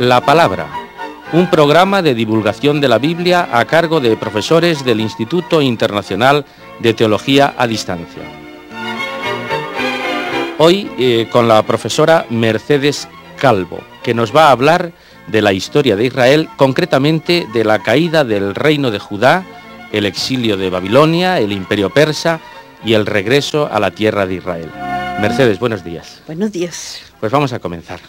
La Palabra, un programa de divulgación de la Biblia a cargo de profesores del Instituto Internacional de Teología a Distancia. Hoy eh, con la profesora Mercedes Calvo, que nos va a hablar de la historia de Israel, concretamente de la caída del reino de Judá, el exilio de Babilonia, el imperio persa y el regreso a la tierra de Israel. Mercedes, buenos días. Buenos días. Pues vamos a comenzar.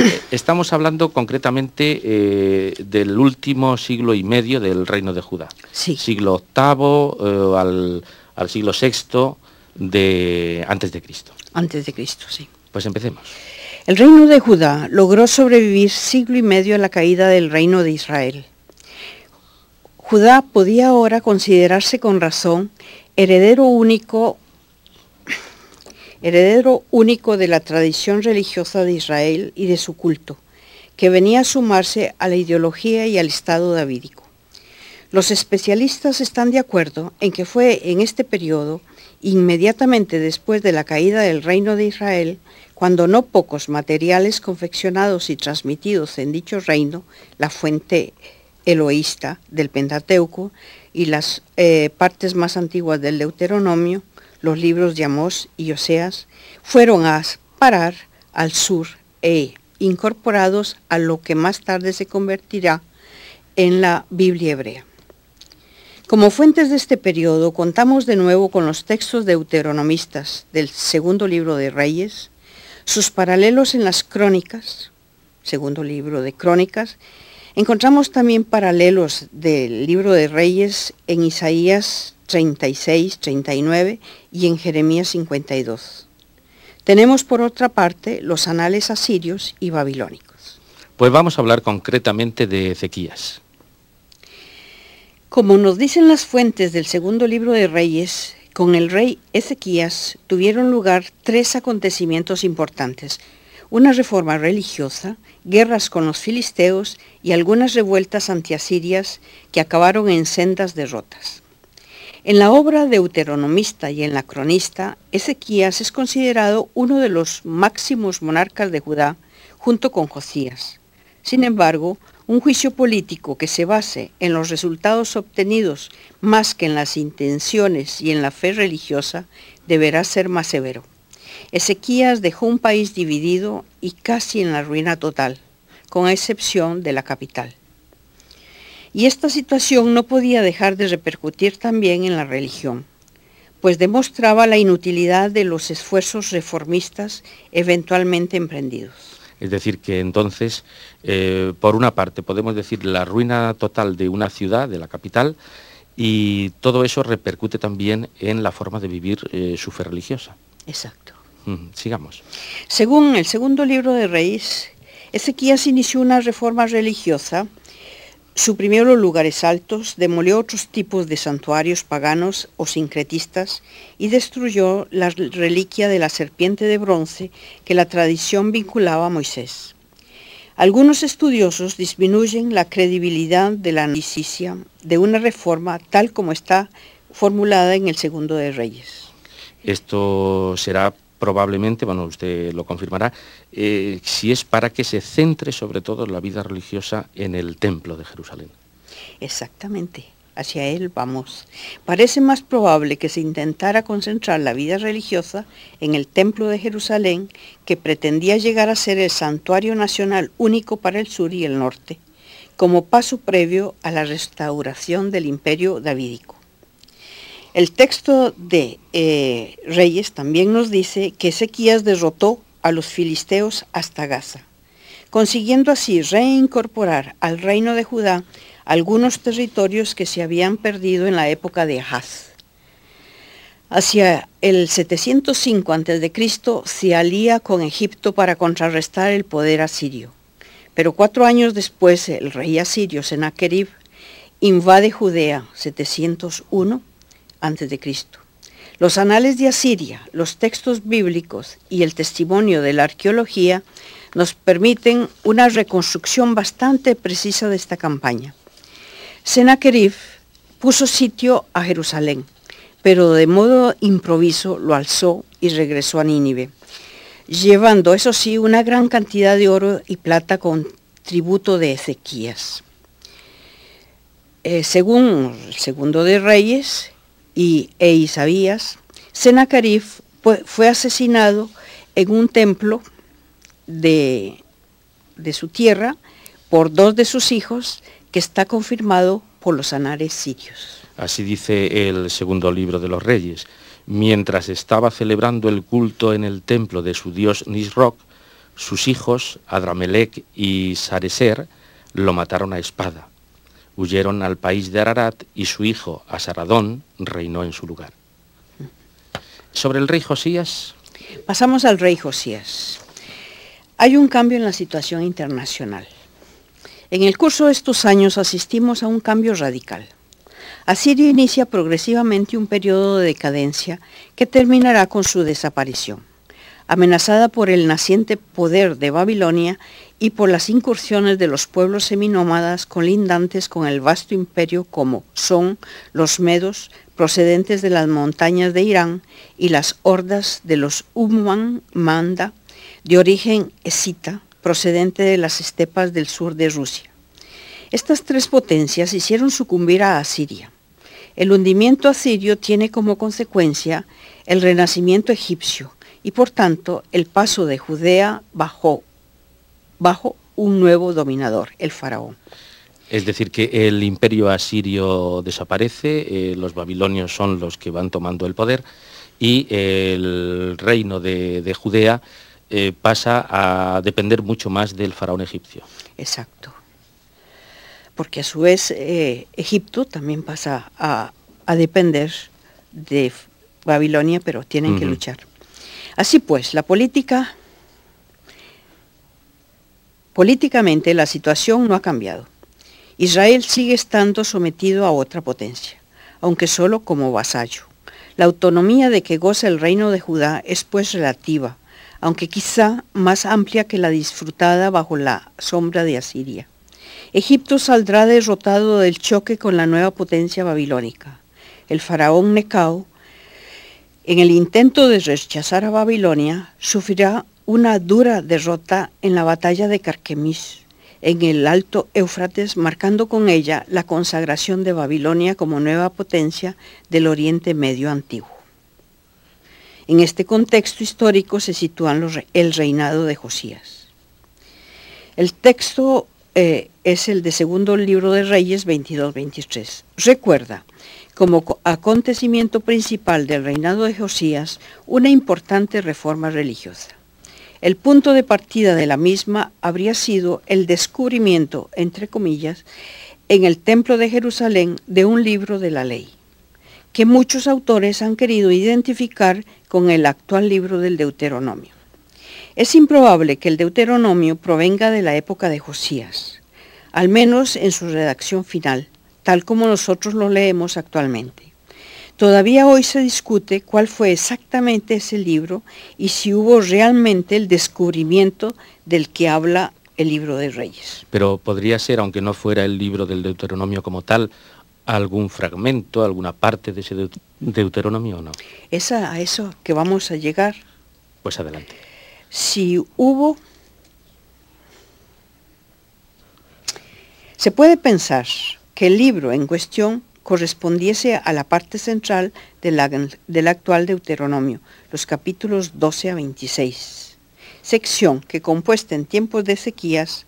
Estamos hablando concretamente eh, del último siglo y medio del reino de Judá. Sí. Siglo VIII eh, al, al, siglo VI de antes de Cristo. Antes de Cristo, sí. Pues empecemos. El reino de Judá logró sobrevivir siglo y medio a la caída del reino de Israel. Judá podía ahora considerarse con razón heredero único heredero único de la tradición religiosa de Israel y de su culto, que venía a sumarse a la ideología y al Estado davídico. Los especialistas están de acuerdo en que fue en este periodo, inmediatamente después de la caída del reino de Israel, cuando no pocos materiales confeccionados y transmitidos en dicho reino, la fuente eloísta del Pentateuco y las eh, partes más antiguas del Deuteronomio, los libros de Amós y Oseas, fueron a parar al sur e incorporados a lo que más tarde se convertirá en la Biblia hebrea. Como fuentes de este periodo contamos de nuevo con los textos deuteronomistas del segundo libro de Reyes, sus paralelos en las crónicas, segundo libro de crónicas, encontramos también paralelos del libro de Reyes en Isaías 36, 39 y en Jeremías 52. Tenemos por otra parte los anales asirios y babilónicos. Pues vamos a hablar concretamente de Ezequías. Como nos dicen las fuentes del segundo libro de Reyes, con el rey Ezequías tuvieron lugar tres acontecimientos importantes. Una reforma religiosa, guerras con los filisteos y algunas revueltas antiasirias que acabaron en sendas derrotas. En la obra deuteronomista y en la cronista, Ezequías es considerado uno de los máximos monarcas de Judá, junto con Josías. Sin embargo, un juicio político que se base en los resultados obtenidos más que en las intenciones y en la fe religiosa deberá ser más severo. Ezequías dejó un país dividido y casi en la ruina total, con excepción de la capital. Y esta situación no podía dejar de repercutir también en la religión, pues demostraba la inutilidad de los esfuerzos reformistas eventualmente emprendidos. Es decir, que entonces, eh, por una parte, podemos decir la ruina total de una ciudad, de la capital, y todo eso repercute también en la forma de vivir eh, su fe religiosa. Exacto. Mm, sigamos. Según el segundo libro de Reyes, Ezequías inició una reforma religiosa Suprimió los lugares altos, demolió otros tipos de santuarios paganos o sincretistas y destruyó la reliquia de la serpiente de bronce que la tradición vinculaba a Moisés. Algunos estudiosos disminuyen la credibilidad de la noticia de una reforma tal como está formulada en el segundo de Reyes. Esto será probablemente, bueno, usted lo confirmará, eh, si es para que se centre sobre todo la vida religiosa en el templo de Jerusalén. Exactamente, hacia él vamos. Parece más probable que se intentara concentrar la vida religiosa en el templo de Jerusalén, que pretendía llegar a ser el santuario nacional único para el sur y el norte, como paso previo a la restauración del imperio davídico. El texto de eh, Reyes también nos dice que Ezequías derrotó a los filisteos hasta Gaza, consiguiendo así reincorporar al reino de Judá algunos territorios que se habían perdido en la época de Ahaz. Hacia el 705 a.C. se alía con Egipto para contrarrestar el poder asirio. Pero cuatro años después el rey asirio Sennacherib invade Judea 701 Cristo. Los anales de Asiria, los textos bíblicos y el testimonio de la arqueología nos permiten una reconstrucción bastante precisa de esta campaña. Sennacherib puso sitio a Jerusalén, pero de modo improviso lo alzó y regresó a Nínive. llevando, eso sí, una gran cantidad de oro y plata con tributo de Ezequías. Eh, según el segundo de Reyes y e Isaías, fue asesinado en un templo de, de su tierra por dos de sus hijos, que está confirmado por los anares sirios. Así dice el segundo libro de los reyes. Mientras estaba celebrando el culto en el templo de su dios Nisroch, sus hijos, Adramelech y Sareser, lo mataron a espada. Huyeron al país de Ararat y su hijo, Asaradón, reinó en su lugar. Sobre el rey Josías. Pasamos al rey Josías. Hay un cambio en la situación internacional. En el curso de estos años asistimos a un cambio radical. Asiria inicia progresivamente un periodo de decadencia que terminará con su desaparición. Amenazada por el naciente poder de Babilonia y por las incursiones de los pueblos seminómadas colindantes con el vasto imperio como son los medos procedentes de las montañas de Irán y las hordas de los Umman Manda de origen escita, procedente de las estepas del sur de Rusia. Estas tres potencias hicieron sucumbir a Asiria. El hundimiento asirio tiene como consecuencia el renacimiento egipcio y por tanto el paso de Judea bajo, bajo un nuevo dominador, el faraón. Es decir, que el imperio asirio desaparece, eh, los babilonios son los que van tomando el poder y el reino de Judea eh, pasa a depender mucho más del faraón egipcio. Exacto. Porque a su vez eh, Egipto también pasa a, depender de Babilonia, pero tienen que luchar. Así pues, la política, políticamente la situación no ha cambiado. Israel sigue estando sometido a otra potencia, aunque solo como vasallo. La autonomía de que goza el reino de Judá es pues relativa, aunque quizá más amplia que la disfrutada bajo la sombra de Asiria. Egipto saldrá derrotado del choque con la nueva potencia babilónica. El faraón Necao, en el intento de rechazar a Babilonia, sufrirá una dura derrota en la batalla de Carquemis, en el Alto Éufrates, marcando con ella la consagración de Babilonia como nueva potencia del Oriente Medio antiguo. En este contexto histórico se sitúa el reinado de Josías. El texto eh, es el de segundo libro de Reyes 22-23. Recuerda, como acontecimiento principal del reinado de Josías, una importante reforma religiosa. El punto de partida de la misma habría sido el descubrimiento, entre comillas, en el templo de Jerusalén de un libro de la ley que muchos autores han querido identificar con el actual libro del Deuteronomio. Es improbable que el Deuteronomio provenga de la época de Josías, al menos en su redacción final, tal como nosotros lo leemos actualmente. Todavía hoy se discute cuál fue exactamente ese libro y si hubo realmente el descubrimiento del que habla el libro de Reyes. Pero podría ser, aunque no fuera el libro del Deuteronomio como tal, algún fragmento, alguna parte de ese Deuteronomio o no? Esa, a eso que vamos a llegar. Pues adelante. Si hubo... Se puede pensar que el libro en cuestión correspondiese a la parte central del actual Deuteronomio, los capítulos 12 a 26, sección que compuesta en tiempos de sequías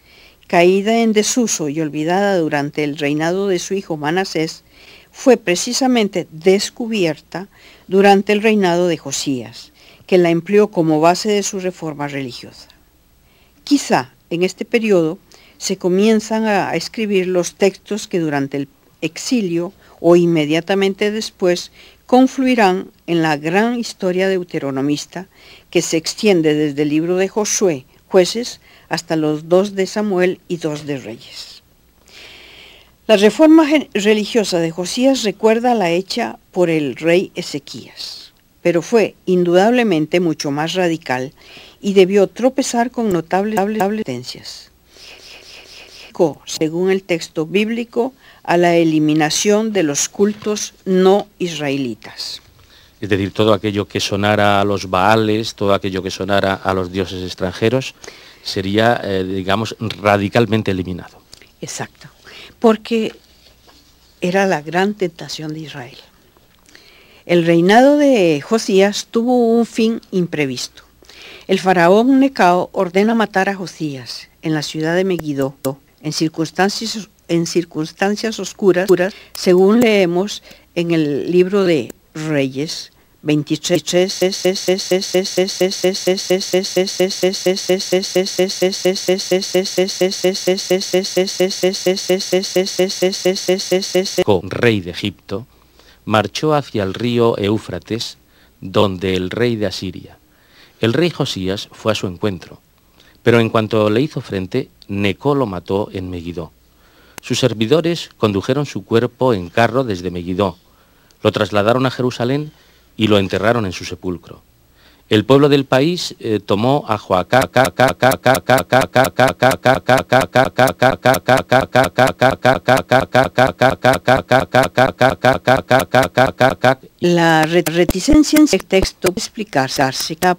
caída en desuso y olvidada durante el reinado de su hijo Manasés, fue precisamente descubierta durante el reinado de Josías, que la empleó como base de su reforma religiosa. Quizá en este periodo se comienzan a escribir los textos que durante el exilio o inmediatamente después confluirán en la gran historia deuteronomista que se extiende desde el libro de Josué, jueces, hasta los dos de Samuel y dos de Reyes. La reforma religiosa de Josías recuerda la hecha por el rey Ezequías, pero fue indudablemente mucho más radical y debió tropezar con notables Según el texto bíblico, a la eliminación de los cultos no israelitas. Es decir, todo aquello que sonara a los baales, todo aquello que sonara a los dioses extranjeros, sería, eh, digamos, radicalmente eliminado. Exacto, porque era la gran tentación de Israel. El reinado de Josías tuvo un fin imprevisto. El faraón Necao ordena matar a Josías en la ciudad de Megiddo en circunstancias, en circunstancias oscuras, según leemos en el libro de Reyes 23. Rey de Egipto, marchó hacia el río Éufrates, donde el rey de Asiria. El rey Josías fue a su encuentro, pero en cuanto le hizo frente, Neco lo mató en Megiddo. Sus servidores condujeron su cuerpo en carro desde Megiddo, lo trasladaron a Jerusalén y lo enterraron en su sepulcro. El pueblo del país tomó a Joacá La reticencia en el texto explicarse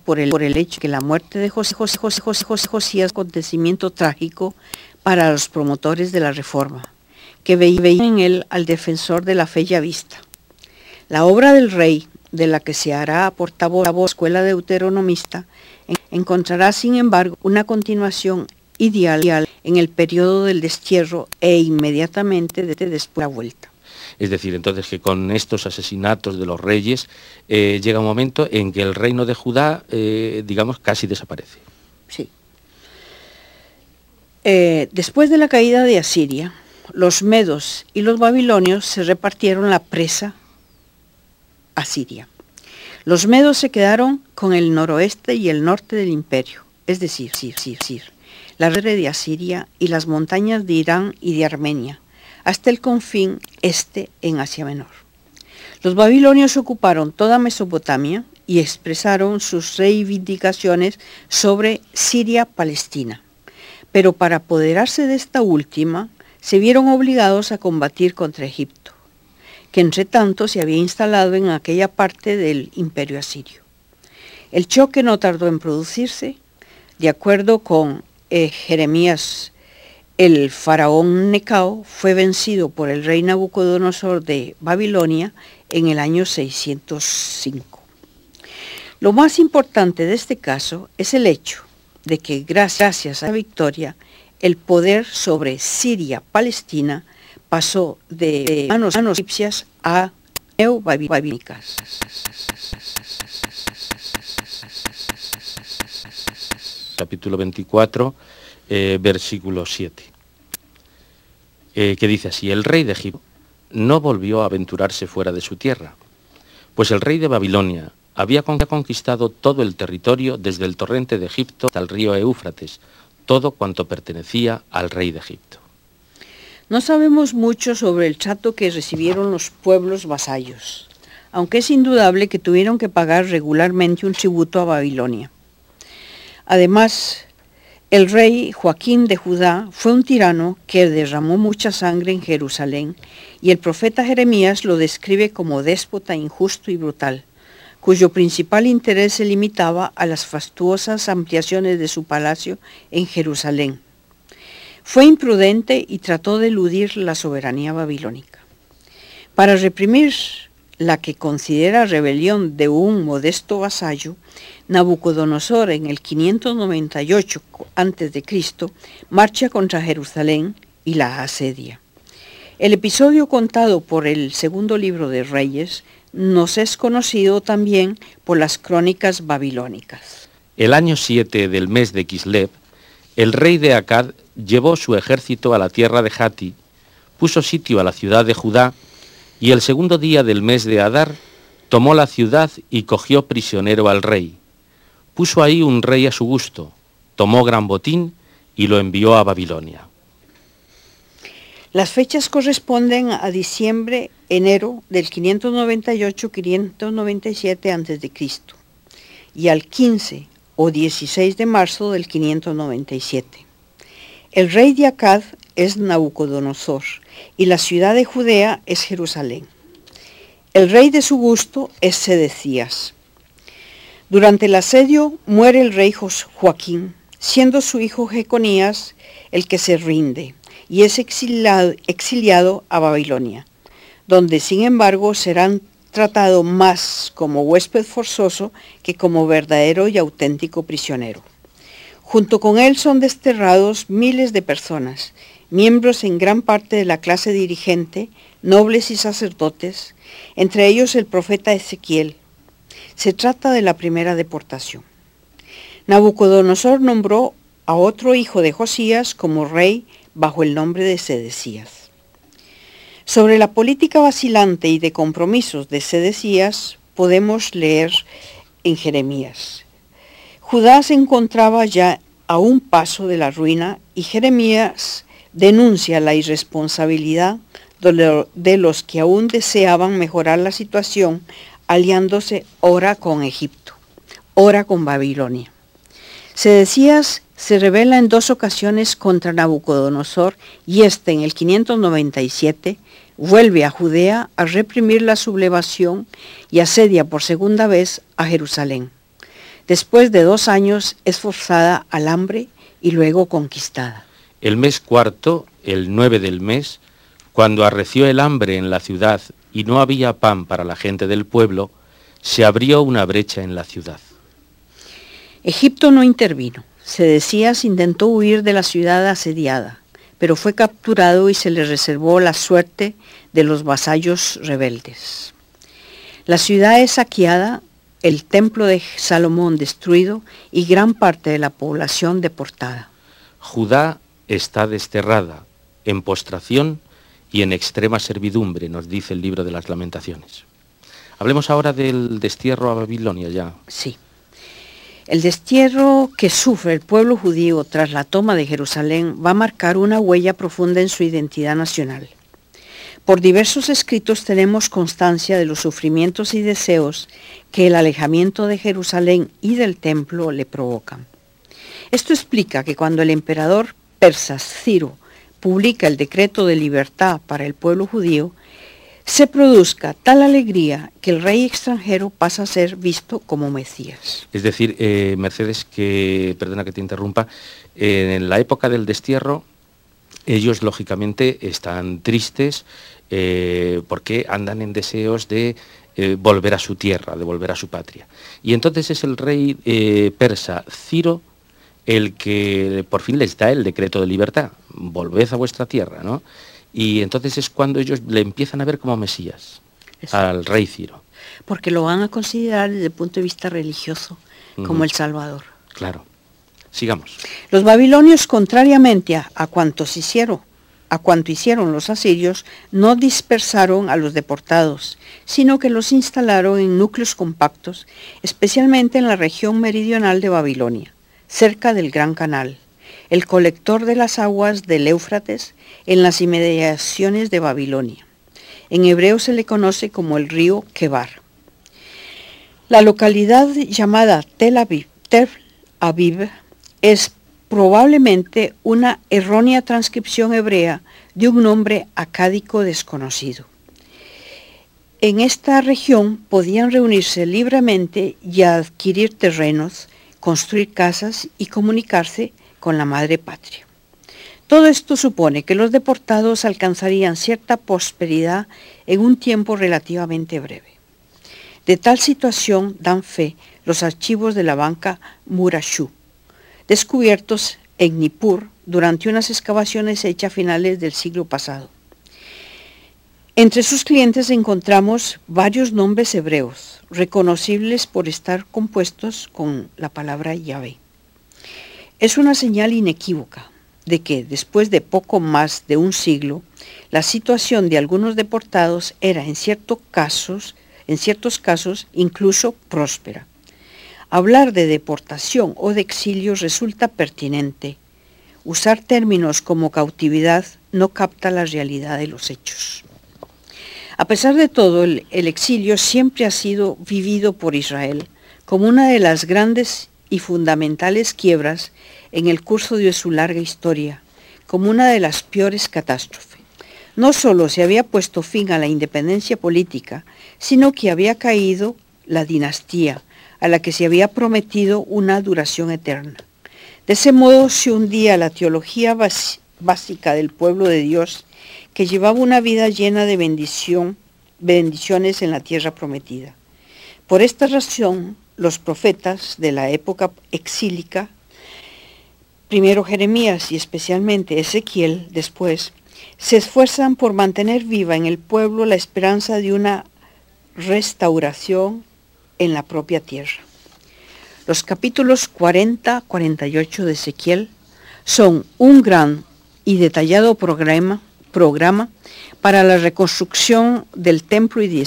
por el, por el hecho que la muerte de José José José José José es acontecimiento trágico para los promotores de la reforma, que veían en él al defensor de la fe ya vista. La obra del rey de la que se hará portavoz la escuela deuteronomista, encontrará sin embargo una continuación ideal en el periodo del destierro e inmediatamente después de la vuelta. Es decir, entonces que con estos asesinatos de los reyes eh, llega un momento en que el reino de Judá, eh, digamos, casi desaparece. Sí. Eh, después de la caída de Asiria, los medos y los babilonios se repartieron la presa Los medos se quedaron con el noroeste y el norte del imperio, es decir, sir, sir, sir, la red de Asiria y las montañas de Irán y de Armenia, hasta el confín este en Asia Menor. Los babilonios ocuparon toda Mesopotamia y expresaron sus reivindicaciones sobre Siria-Palestina, pero para apoderarse de esta última, se vieron obligados a combatir contra Egipto que entre tanto se había instalado en aquella parte del imperio asirio. El choque no tardó en producirse, de acuerdo con eh, Jeremías, el faraón Necao fue vencido por el rey Nabucodonosor de Babilonia en el año 605. Lo más importante de este caso es el hecho de que gracias a la victoria, el poder sobre Siria-Palestina pasó de manos, egipcias a neobabilónicas. Capítulo 24, eh, versículo 7, eh, que dice así, el rey de Egipto no volvió a aventurarse fuera de su tierra, pues el rey de Babilonia había conquistado todo el territorio desde el torrente de Egipto hasta el río Éufrates, todo cuanto pertenecía al rey de Egipto. No sabemos mucho sobre el trato que recibieron los pueblos vasallos, aunque es indudable que tuvieron que pagar regularmente un tributo a Babilonia. Además, el rey Joaquín de Judá fue un tirano que derramó mucha sangre en Jerusalén y el profeta Jeremías lo describe como déspota injusto y brutal, cuyo principal interés se limitaba a las fastuosas ampliaciones de su palacio en Jerusalén fue imprudente y trató de eludir la soberanía babilónica. Para reprimir la que considera rebelión de un modesto vasallo, Nabucodonosor en el 598 a.C. marcha contra Jerusalén y la asedia. El episodio contado por el segundo libro de Reyes nos es conocido también por las crónicas babilónicas. El año 7 del mes de Kislev, el rey de Akkad llevó su ejército a la tierra de Hati, puso sitio a la ciudad de Judá, y el segundo día del mes de Adar tomó la ciudad y cogió prisionero al rey. Puso ahí un rey a su gusto, tomó gran botín y lo envió a Babilonia. Las fechas corresponden a diciembre, enero del 598-597 a.C. y al 15 o 16 de marzo del 597. El rey de Akkad es Nabucodonosor y la ciudad de Judea es Jerusalén. El rey de su gusto es Sedecías. Durante el asedio muere el rey Joaquín, siendo su hijo Jeconías el que se rinde y es exiliado a Babilonia, donde sin embargo serán tratado más como huésped forzoso que como verdadero y auténtico prisionero. Junto con él son desterrados miles de personas, miembros en gran parte de la clase dirigente, nobles y sacerdotes, entre ellos el profeta Ezequiel. Se trata de la primera deportación. Nabucodonosor nombró a otro hijo de Josías como rey bajo el nombre de Sedecías. Sobre la política vacilante y de compromisos de Sedecías podemos leer en Jeremías. Judá se encontraba ya a un paso de la ruina y Jeremías denuncia la irresponsabilidad de los que aún deseaban mejorar la situación aliándose ora con Egipto, ora con Babilonia. Sedecías se revela en dos ocasiones contra Nabucodonosor y este en el 597 vuelve a Judea a reprimir la sublevación y asedia por segunda vez a Jerusalén. Después de dos años es forzada al hambre y luego conquistada. El mes cuarto, el 9 del mes, cuando arreció el hambre en la ciudad y no había pan para la gente del pueblo, se abrió una brecha en la ciudad. Egipto no intervino. Sedecías intentó huir de la ciudad asediada, pero fue capturado y se le reservó la suerte de los vasallos rebeldes. La ciudad es saqueada, el templo de Salomón destruido y gran parte de la población deportada. Judá está desterrada, en postración y en extrema servidumbre, nos dice el libro de las lamentaciones. Hablemos ahora del destierro a Babilonia ya. Sí. El destierro que sufre el pueblo judío tras la toma de Jerusalén va a marcar una huella profunda en su identidad nacional. Por diversos escritos tenemos constancia de los sufrimientos y deseos que el alejamiento de Jerusalén y del templo le provocan. Esto explica que cuando el emperador persa Ciro publica el decreto de libertad para el pueblo judío, se produzca tal alegría que el rey extranjero pasa a ser visto como Mesías. Es decir, eh, Mercedes, que, perdona que te interrumpa, en la época del destierro, ellos lógicamente están tristes eh, porque andan en deseos de eh, volver a su tierra, de volver a su patria. Y entonces es el rey persa Ciro el que por fin les da el decreto de libertad, volved a vuestra tierra, ¿no? Y entonces es cuando ellos le empiezan a ver como Mesías al rey Ciro. Porque lo van a considerar desde el punto de vista religioso como el Salvador. Claro. Sigamos. Los babilonios, contrariamente a, a cuantos hicieron, a cuanto hicieron los asirios, no dispersaron a los deportados, sino que los instalaron en núcleos compactos, especialmente en la región meridional de Babilonia, cerca del Gran Canal, el colector de las aguas del Éufrates en las inmediaciones de Babilonia. En hebreo se le conoce como el río Kebar. La localidad llamada Tel Aviv, Tel Aviv es probablemente una errónea transcripción hebrea de un nombre acádico desconocido. En esta región podían reunirse libremente y adquirir terrenos, construir casas y comunicarse con la madre patria. Todo esto supone que los deportados alcanzarían cierta prosperidad en un tiempo relativamente breve. De tal situación dan fe los archivos de la banca Murashu, descubiertos en Nippur durante unas excavaciones hechas a finales del siglo pasado. Entre sus clientes encontramos varios nombres hebreos, reconocibles por estar compuestos con la palabra Yahvé. Es una señal inequívoca de que después de poco más de un siglo, la situación de algunos deportados era en, ciertos casos, en ciertos casos incluso próspera. Hablar de deportación o de exilio resulta pertinente. Usar términos como cautividad no capta la realidad de los hechos. A pesar de todo, el, el exilio siempre ha sido vivido por Israel como una de las grandes y fundamentales quiebras en el curso de su larga historia, como una de las peores catástrofes. No solo se había puesto fin a la independencia política, sino que había caído la dinastía, a la que se había prometido una duración eterna. De ese modo se hundía la teología básica del pueblo de Dios, que llevaba una vida llena de bendición, bendiciones en la tierra prometida. Por esta razón, los profetas de la época exílica, primero Jeremías y especialmente Ezequiel después, se esfuerzan por mantener viva en el pueblo la esperanza de una restauración en la propia tierra. Los capítulos 40-48 de Ezequiel son un gran y detallado programa, para la reconstrucción del templo y de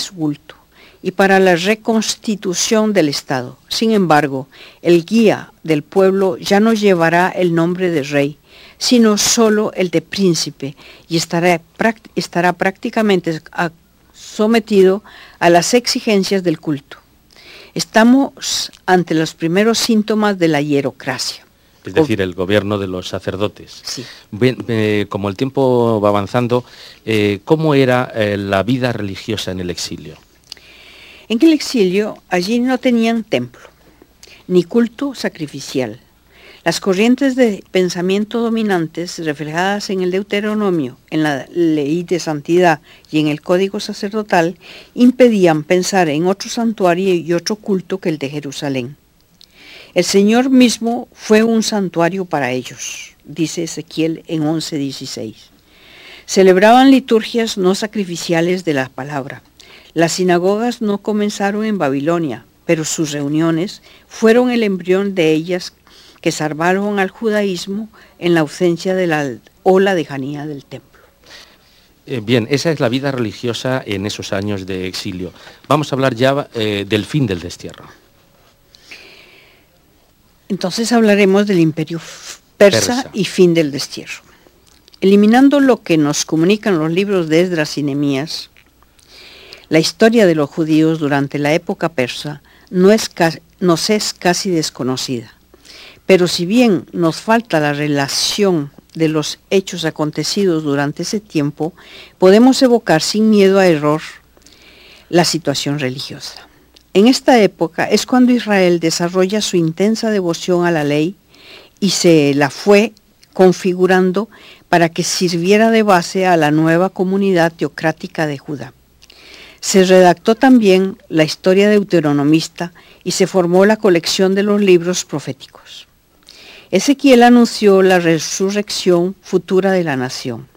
y para la reconstitución del Estado. Sin embargo, el guía del pueblo ya no llevará el nombre de rey, sino solo el de príncipe y estará, estará prácticamente sometido a las exigencias del culto. Estamos ante los primeros síntomas de la hierocracia. Es decir, el gobierno de los sacerdotes. Sí. Eh, como el tiempo va avanzando, eh, ¿cómo era eh, la vida religiosa en el exilio? En el exilio allí no tenían templo, ni culto sacrificial. Las corrientes de pensamiento dominantes reflejadas en el Deuteronomio, en la ley de santidad y en el código sacerdotal impedían pensar en otro santuario y otro culto que el de Jerusalén. El Señor mismo fue un santuario para ellos, dice Ezequiel en 11:16. Celebraban liturgias no sacrificiales de la palabra las sinagogas no comenzaron en Babilonia, pero sus reuniones fueron el embrión de ellas que salvaron al judaísmo en la ausencia de la ola de Janía del templo. Eh, bien, esa es la vida religiosa en esos años de exilio. Vamos a hablar ya eh, del fin del destierro. Entonces hablaremos del imperio persa, y fin del destierro. Eliminando lo que nos comunican los libros de Esdras y Nemías, la historia de los judíos durante la época persa no es nos es casi desconocida. Pero si bien nos falta la relación de los hechos acontecidos durante ese tiempo, podemos evocar sin miedo a error la situación religiosa. En esta época es cuando Israel desarrolla su intensa devoción a la ley y se la fue configurando para que sirviera de base a la nueva comunidad teocrática de Judá. Se redactó también la historia deuteronomista y se formó la colección de los libros proféticos. Ezequiel anunció la resurrección futura de la nación.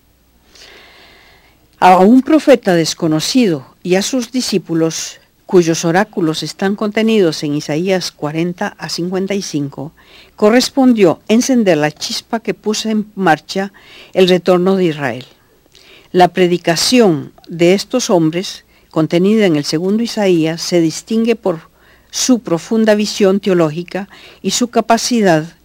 A un profeta desconocido y a sus discípulos, cuyos oráculos están contenidos en Isaías 40 a 55, correspondió encender la chispa que puso en marcha el retorno de Israel. La predicación de estos hombres contenida en el segundo Isaías, se distingue por su profunda visión teológica y su capacidad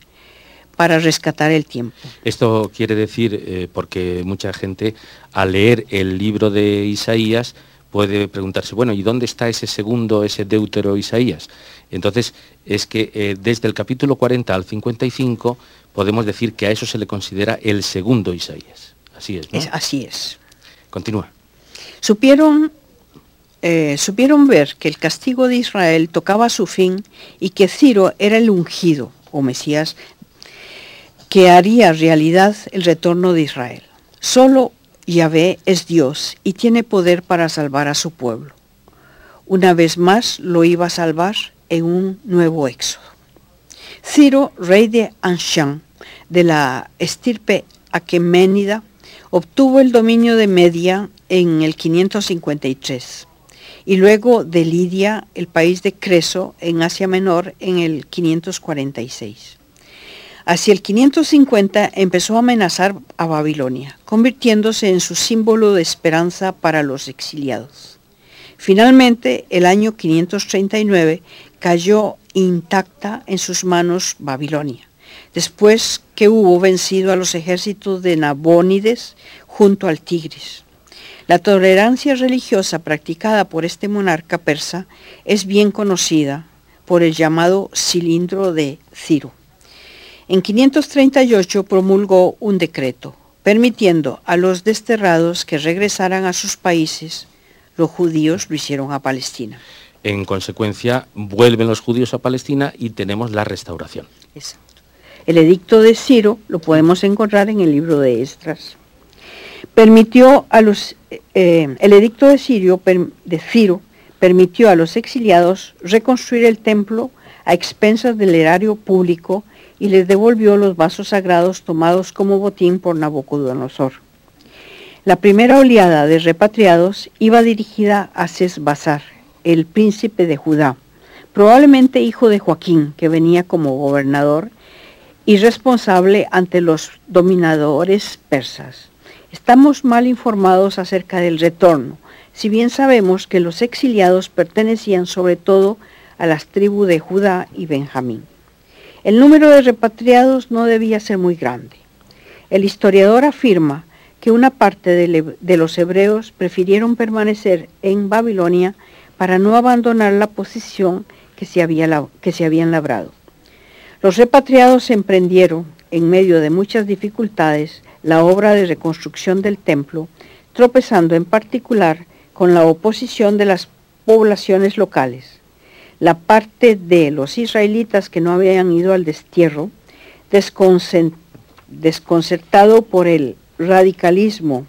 para rescatar el tiempo. Esto quiere decir, eh, porque mucha gente al leer el libro de Isaías puede preguntarse, bueno, ¿y dónde está ese segundo, ese deutero Isaías? Entonces, es que eh, desde el capítulo 40 al 55 podemos decir que a eso se le considera el segundo Isaías. Así es, ¿no? Es, así es. Continúa. Supieron eh, supieron ver que el castigo de Israel tocaba su fin y que Ciro era el ungido o Mesías que haría realidad el retorno de Israel. Solo Yahvé es Dios y tiene poder para salvar a su pueblo. Una vez más lo iba a salvar en un nuevo éxodo. Ciro, rey de Anshan, de la estirpe aqueménida, obtuvo el dominio de Media en el 553 y luego de Lidia, el país de Creso, en Asia Menor, en el 546. Hacia el 550 empezó a amenazar a Babilonia, convirtiéndose en su símbolo de esperanza para los exiliados. Finalmente, el año 539 cayó intacta en sus manos Babilonia, después que hubo vencido a los ejércitos de Nabónides junto al Tigris. La tolerancia religiosa practicada por este monarca persa es bien conocida por el llamado cilindro de Ciro. En 538 promulgó un decreto, permitiendo a los desterrados que regresaran a sus países. Los judíos lo hicieron a Palestina. En consecuencia, vuelven los judíos a Palestina y tenemos la restauración. Exacto. El edicto de Ciro lo podemos encontrar en el libro de Esdras. Permitió a los, eh, el edicto de, Sirio, de Ciro permitió a los exiliados reconstruir el templo a expensas del erario público y les devolvió los vasos sagrados tomados como botín por Nabucodonosor. La primera oleada de repatriados iba dirigida a Sesbazar, el príncipe de Judá, probablemente hijo de Joaquín, que venía como gobernador y responsable ante los dominadores persas. Estamos mal informados acerca del retorno, si bien sabemos que los exiliados pertenecían sobre todo a las tribus de Judá y Benjamín. El número de repatriados no debía ser muy grande. El historiador afirma que una parte de, los hebreos prefirieron permanecer en Babilonia para no abandonar la posición que se, que se habían labrado. Los repatriados emprendieron, en medio de muchas dificultades, la obra de reconstrucción del templo, tropezando en particular con la oposición de las poblaciones locales la parte de los israelitas que no habían ido al destierro, desconcertado por el radicalismo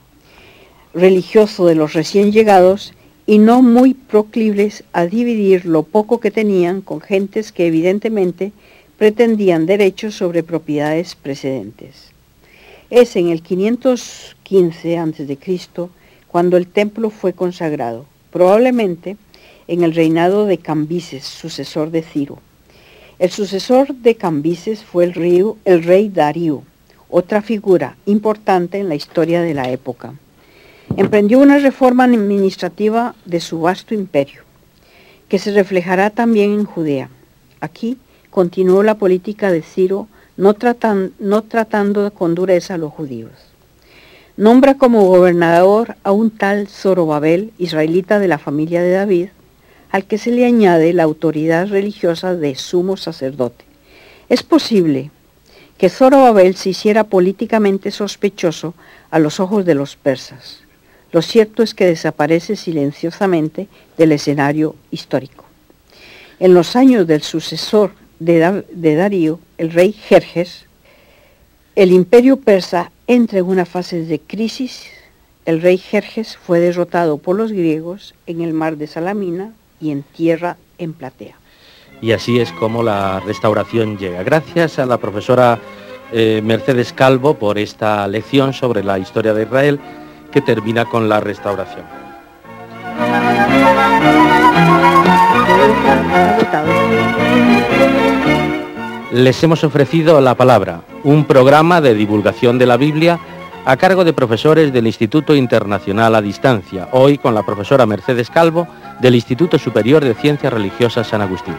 religioso de los recién llegados y no muy proclives a dividir lo poco que tenían con gentes que evidentemente pretendían derechos sobre propiedades precedentes. Es en el 515 a.C. cuando el templo fue consagrado, probablemente en el reinado de Cambises, sucesor de Ciro. El sucesor de Cambises fue el, el rey Darío, otra figura importante en la historia de la época. Emprendió una reforma administrativa de su vasto imperio, que se reflejará también en Judea. Aquí continuó la política de Ciro, no, no tratando con dureza a los judíos. Nombra como gobernador a un tal Zorobabel, israelita de la familia de David, al que se le añade la autoridad religiosa de sumo sacerdote. Es posible que Zorobabel se hiciera políticamente sospechoso a los ojos de los persas. Lo cierto es que desaparece silenciosamente del escenario histórico. En los años del sucesor de, Darío, el rey Jerjes, el imperio persa entra en una fase de crisis. El rey Jerjes fue derrotado por los griegos en el mar de Salamina y en tierra en platea. Y así es como la restauración llega. Gracias a la profesora eh, Mercedes Calvo por esta lección sobre la historia de Israel que termina con la restauración. Les hemos ofrecido la palabra, un programa de divulgación de la Biblia a cargo de profesores del Instituto Internacional a Distancia, hoy con la profesora Mercedes Calvo del Instituto Superior de Ciencias Religiosas San Agustín.